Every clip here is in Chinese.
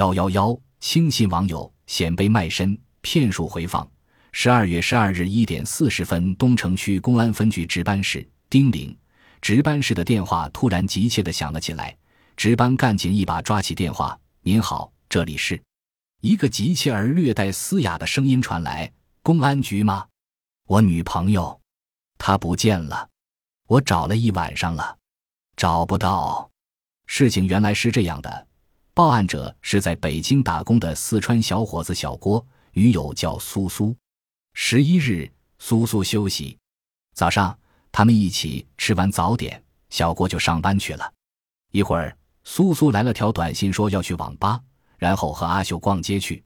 幺幺幺，轻信网友显摆卖身，骗术回放。十二月十二日一点四十分，东城区公安分局值班室，丁玲，值班室的电话突然急切的响了起来。值班干警一把抓起电话：“您好，这里是。”一个急切而略带嘶哑的声音传来：“公安局吗？我女朋友，她不见了，我找了一晚上了，找不到。”事情原来是这样的。报案者是在北京打工的四川小伙子小郭，女友叫苏苏。十一日，苏苏休息，早上他们一起吃完早点，小郭就上班去了。一会儿，苏苏来了条短信，说要去网吧，然后和阿秀逛街去。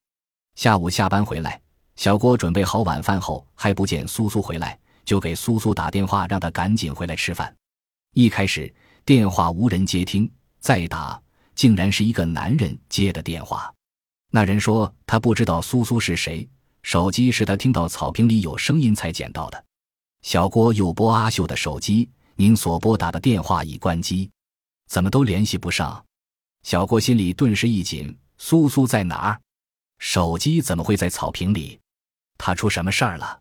下午下班回来，小郭准备好晚饭后还不见苏苏回来，就给苏苏打电话，让他赶紧回来吃饭。一开始电话无人接听，再打。竟然是一个男人接的电话，那人说他不知道苏苏是谁，手机是他听到草坪里有声音才捡到的。小郭又拨阿秀的手机，您所拨打的电话已关机，怎么都联系不上？小郭心里顿时一紧，苏苏在哪儿？手机怎么会在草坪里？他出什么事儿了？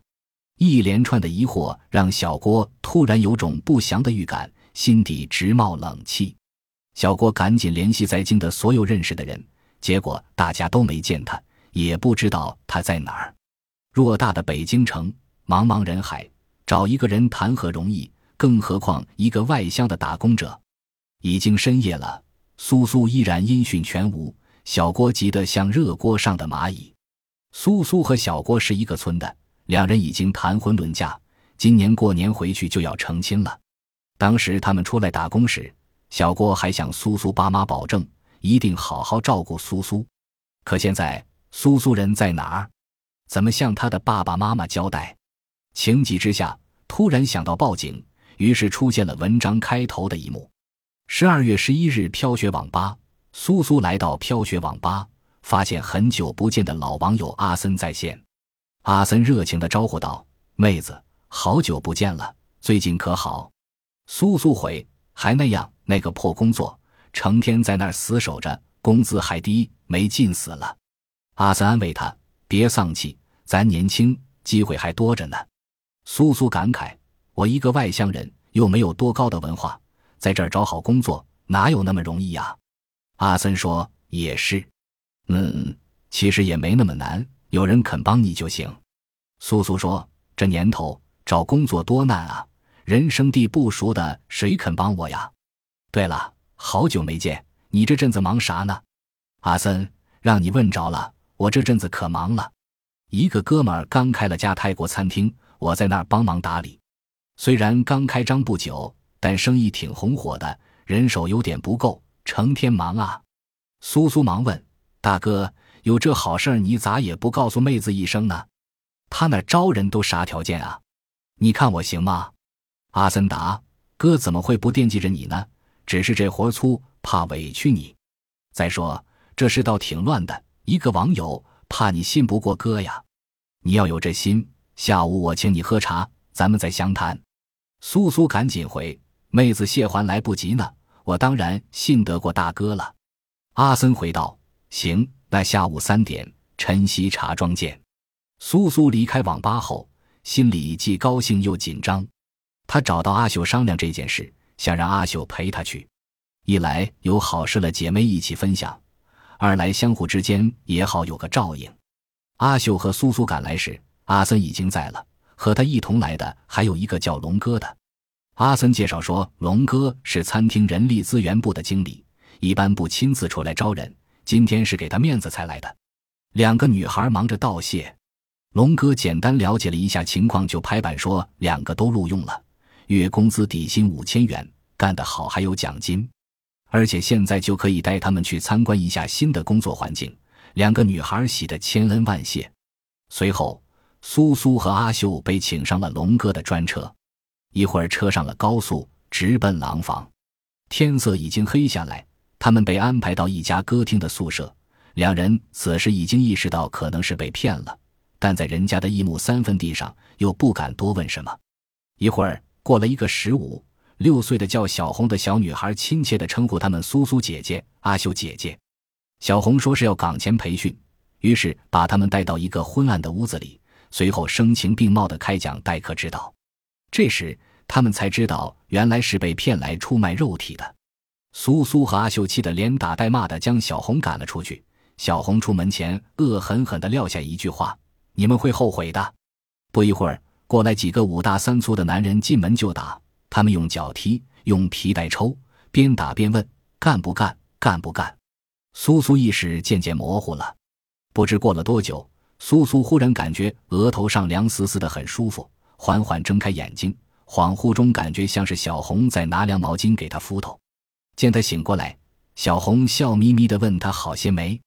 一连串的疑惑让小郭突然有种不祥的预感，心底直冒冷气。小郭赶紧联系在京的所有认识的人，结果大家都没见他，也不知道他在哪儿。偌大的北京城，茫茫人海，找一个人谈何容易？更何况一个外乡的打工者。已经深夜了，苏苏依然音讯全无。小郭急得像热锅上的蚂蚁。苏苏和小郭是一个村的，两人已经谈婚论嫁，今年过年回去就要成亲了。当时他们出来打工时。小郭还向苏苏爸妈保证一定好好照顾苏苏，可现在苏苏人在哪儿？怎么向他的爸爸妈妈交代？情急之下，突然想到报警，于是出现了文章开头的一幕。十二月十一日，飘雪网吧，苏苏来到飘雪网吧，发现很久不见的老网友阿森在线。阿森热情的招呼道：“妹子，好久不见了，最近可好？”苏苏回：“还那样。”那个破工作，成天在那儿死守着，工资还低，没劲死了。阿森安慰他：“别丧气，咱年轻，机会还多着呢。”苏苏感慨：“我一个外乡人，又没有多高的文化，在这儿找好工作，哪有那么容易呀？”阿森说：“也是，嗯，其实也没那么难，有人肯帮你就行。”苏苏说：“这年头找工作多难啊，人生地不熟的，谁肯帮我呀？”对了，好久没见，你这阵子忙啥呢？阿森，让你问着了，我这阵子可忙了。一个哥们儿刚开了家泰国餐厅，我在那儿帮忙打理。虽然刚开张不久，但生意挺红火的，人手有点不够，成天忙啊。苏苏忙问：“大哥，有这好事儿，你咋也不告诉妹子一声呢？他那招人都啥条件啊？你看我行吗？”阿森答：“哥怎么会不惦记着你呢？”只是这活粗，怕委屈你。再说这世道挺乱的，一个网友怕你信不过哥呀。你要有这心，下午我请你喝茶，咱们再详谈。苏苏赶紧回：“妹子谢还来不及呢，我当然信得过大哥了。”阿森回道：“行，那下午三点，晨曦茶庄见。”苏苏离开网吧后，心里既高兴又紧张。他找到阿秀商量这件事。想让阿秀陪他去，一来有好事了姐妹一起分享，二来相互之间也好有个照应。阿秀和苏苏赶来时，阿森已经在了。和他一同来的还有一个叫龙哥的。阿森介绍说，龙哥是餐厅人力资源部的经理，一般不亲自出来招人，今天是给他面子才来的。两个女孩忙着道谢，龙哥简单了解了一下情况，就拍板说两个都录用了。月工资底薪五千元，干得好还有奖金，而且现在就可以带他们去参观一下新的工作环境。两个女孩喜得千恩万谢。随后，苏苏和阿秀被请上了龙哥的专车，一会儿车上了高速，直奔廊坊。天色已经黑下来，他们被安排到一家歌厅的宿舍。两人此时已经意识到可能是被骗了，但在人家的一亩三分地上，又不敢多问什么。一会儿。过了一个十五六岁的叫小红的小女孩，亲切地称呼他们“苏苏姐姐”“阿秀姐姐”。小红说是要岗前培训，于是把他们带到一个昏暗的屋子里，随后声情并茂地开讲待客之道。这时他们才知道，原来是被骗来出卖肉体的。苏苏和阿秀气得连打带骂的将小红赶了出去。小红出门前恶狠狠地撂下一句话：“你们会后悔的。”不一会儿，过来几个五大三粗的男人进门就打，他们用脚踢，用皮带抽，边打边问：“干不干？干不干？”苏苏意识渐渐模糊了，不知过了多久，苏苏忽然感觉额头上凉丝丝的，很舒服，缓缓睁开眼睛，恍惚中感觉像是小红在拿凉毛巾给他敷头。见他醒过来，小红笑眯眯地问他好些没，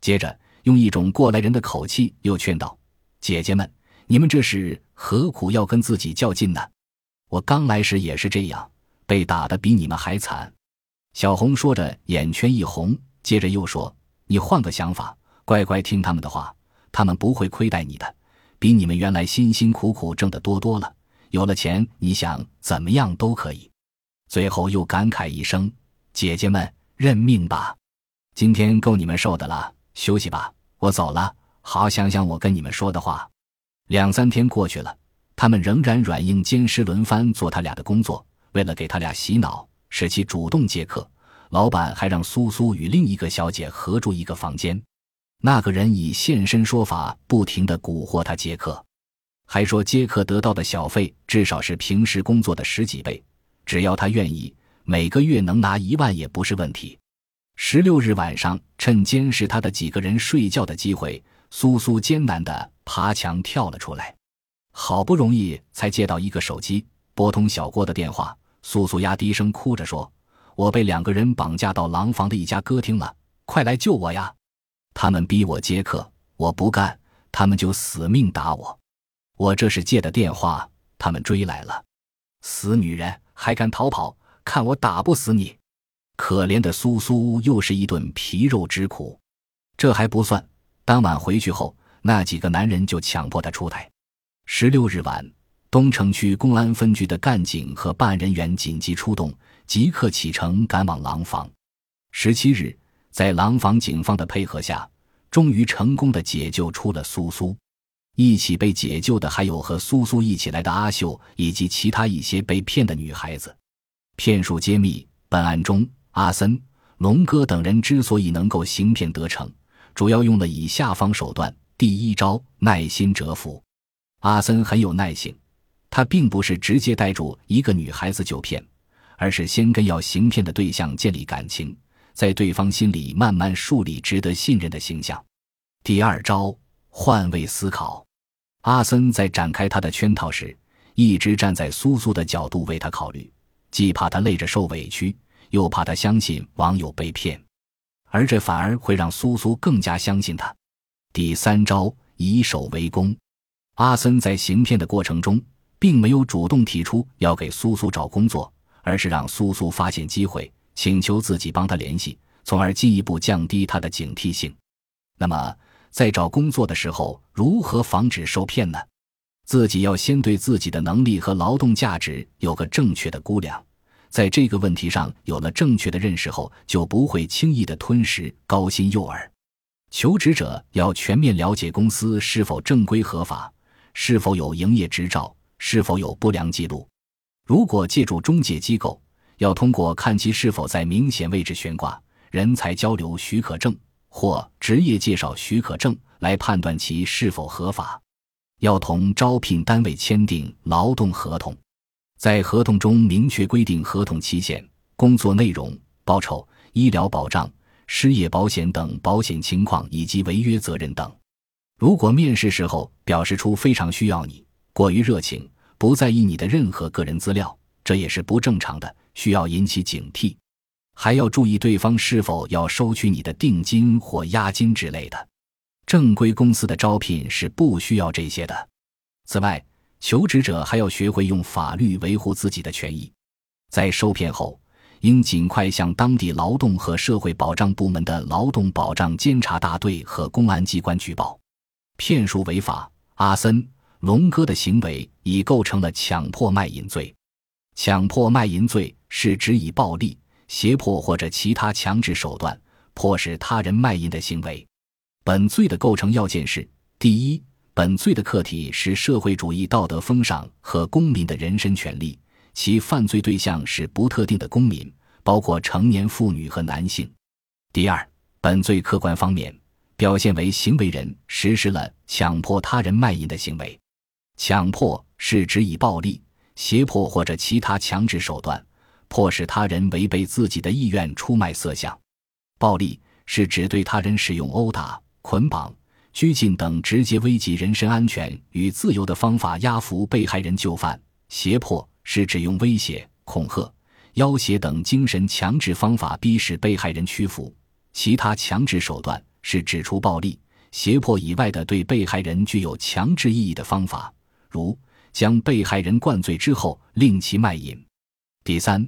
接着用一种过来人的口气又劝道：“姐姐们，你们这是何苦要跟自己较劲呢？我刚来时也是这样，被打得比你们还惨。”小红说着，眼圈一红。接着又说：“你换个想法，乖乖听他们的话，他们不会亏待你的，比你们原来辛辛苦苦挣的多多了。有了钱，你想怎么样都可以。”最后又感慨一声：“姐姐们，认命吧，今天够你们受的了，休息吧，我走了。好好想想我跟你们说的话。”两三天过去了，他们仍然软硬兼施轮番做他俩的工作，为了给他俩洗脑，使其主动接客。老板还让苏苏与另一个小姐合住一个房间，那个人以现身说法，不停地蛊惑他接客，还说接客得到的小费至少是平时工作的十几倍，只要他愿意，每个月能拿一万也不是问题。十六日晚上，趁监视他的几个人睡觉的机会，苏苏艰难地爬墙跳了出来，好不容易才接到一个手机，拨通小郭的电话，苏苏丫低声哭着说。我被两个人绑架到廊坊的一家歌厅了，快来救我呀！他们逼我接客，我不干，他们就死命打我。我这是借的电话，他们追来了。死女人还敢逃跑？看我打不死你！可怜的苏苏又是一顿皮肉之苦。这还不算，当晚回去后，那几个男人就强迫他出台。十六日晚，东城区公安分局的干警和办案人员紧急出动。即刻启程赶往廊坊。十七日，在廊坊警方的配合下，终于成功的解救出了苏苏。一起被解救的还有和苏苏一起来的阿秀以及其他一些被骗的女孩子。骗术揭秘：本案中，阿森、龙哥等人之所以能够行骗得逞，主要用了以下方手段。第一招：耐心蛰伏。阿森很有耐性，他并不是直接带住一个女孩子就骗。而是先跟要行骗的对象建立感情，在对方心里慢慢树立值得信任的形象。第二招，换位思考。阿森在展开他的圈套时，一直站在苏苏的角度为他考虑，既怕他累着受委屈，又怕他相信网友被骗，而这反而会让苏苏更加相信他。第三招，以守为攻。阿森在行骗的过程中，并没有主动提出要给苏苏找工作。而是让苏苏发现机会，请求自己帮他联系，从而进一步降低他的警惕性。那么，在找工作的时候，如何防止受骗呢？自己要先对自己的能力和劳动价值有个正确的估量，在这个问题上有了正确的认识后，就不会轻易的吞食高薪诱饵。求职者要全面了解公司是否正规合法，是否有营业执照，是否有不良记录。如果借助中介机构，要通过看其是否在明显位置悬挂人才交流许可证或职业介绍许可证来判断其是否合法。要同招聘单位签订劳动合同，在合同中明确规定合同期限、工作内容、报酬、医疗保障、失业保险等保险情况以及违约责任等。如果面试时候表示出非常需要你，过于热情。不在意你的任何个人资料，这也是不正常的，需要引起警惕。还要注意对方是否要收取你的定金或押金之类的。正规公司的招聘是不需要这些的。此外，求职者还要学会用法律维护自己的权益。在受骗后，应尽快向当地劳动和社会保障部门的劳动保障监察大队和公安机关举报。骗术违法，阿森。龙哥的行为已构成了强迫卖淫罪。强迫卖淫罪是指以暴力、胁迫或者其他强制手段，迫使他人卖淫的行为。本罪的构成要件是：第一，本罪的客体是社会主义道德风尚和公民的人身权利，其犯罪对象是不特定的公民，包括成年妇女和男性；第二，本罪客观方面表现为行为人实施了强迫他人卖淫的行为。强迫是指以暴力、胁迫或者其他强制手段，迫使他人违背自己的意愿出卖色相。暴力是指对他人使用殴打、捆绑、拘禁等直接危及人身安全与自由的方法压服被害人就范。胁迫是指用威胁、恐吓、要挟等精神强制方法逼使被害人屈服。其他强制手段是指出暴力、胁迫以外的对被害人具有强制意义的方法。如将被害人灌醉之后令其卖淫。第三，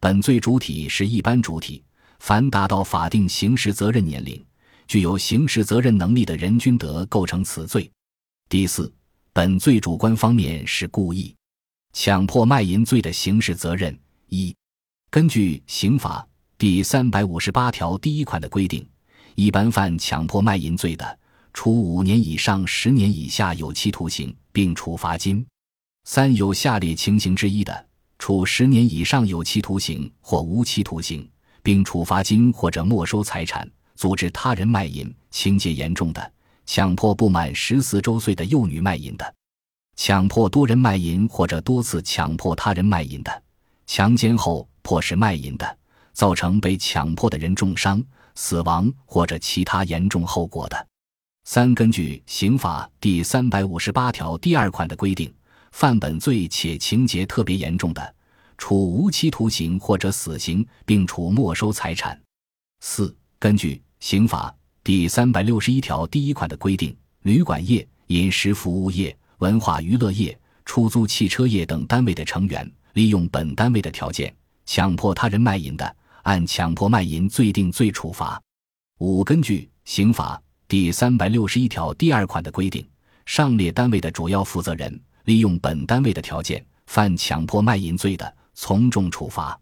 本罪主体是一般主体，凡达到法定刑事责任年龄、具有刑事责任能力的人均得构成此罪。第四，本罪主观方面是故意强迫卖淫罪的刑事责任。一，根据刑法第三百五十八条第一款的规定，一般犯强迫卖淫罪的。处五年以上十年以下有期徒刑，并处罚金；三有下列情形之一的，处十年以上有期徒刑或无期徒刑，并处罚金或者没收财产；组织他人卖淫，情节严重的；强迫不满十四周岁的幼女卖淫的；强迫多人卖淫或者多次强迫他人卖淫的；强奸后迫使卖淫的；造成被强迫的人重伤、死亡或者其他严重后果的。三、根据刑法第三百五十八条第二款的规定，犯本罪且情节特别严重的，处无期徒刑或者死刑，并处没收财产。四、根据刑法第三百六十一条第一款的规定，旅馆业、饮食服务业、文化娱乐业、出租汽车业等单位的成员，利用本单位的条件强迫他人卖淫的，按强迫卖淫罪定罪处罚。五、根据刑法。第三百六十一条第二款的规定，上列单位的主要负责人利用本单位的条件犯强迫卖淫罪的，从重处罚。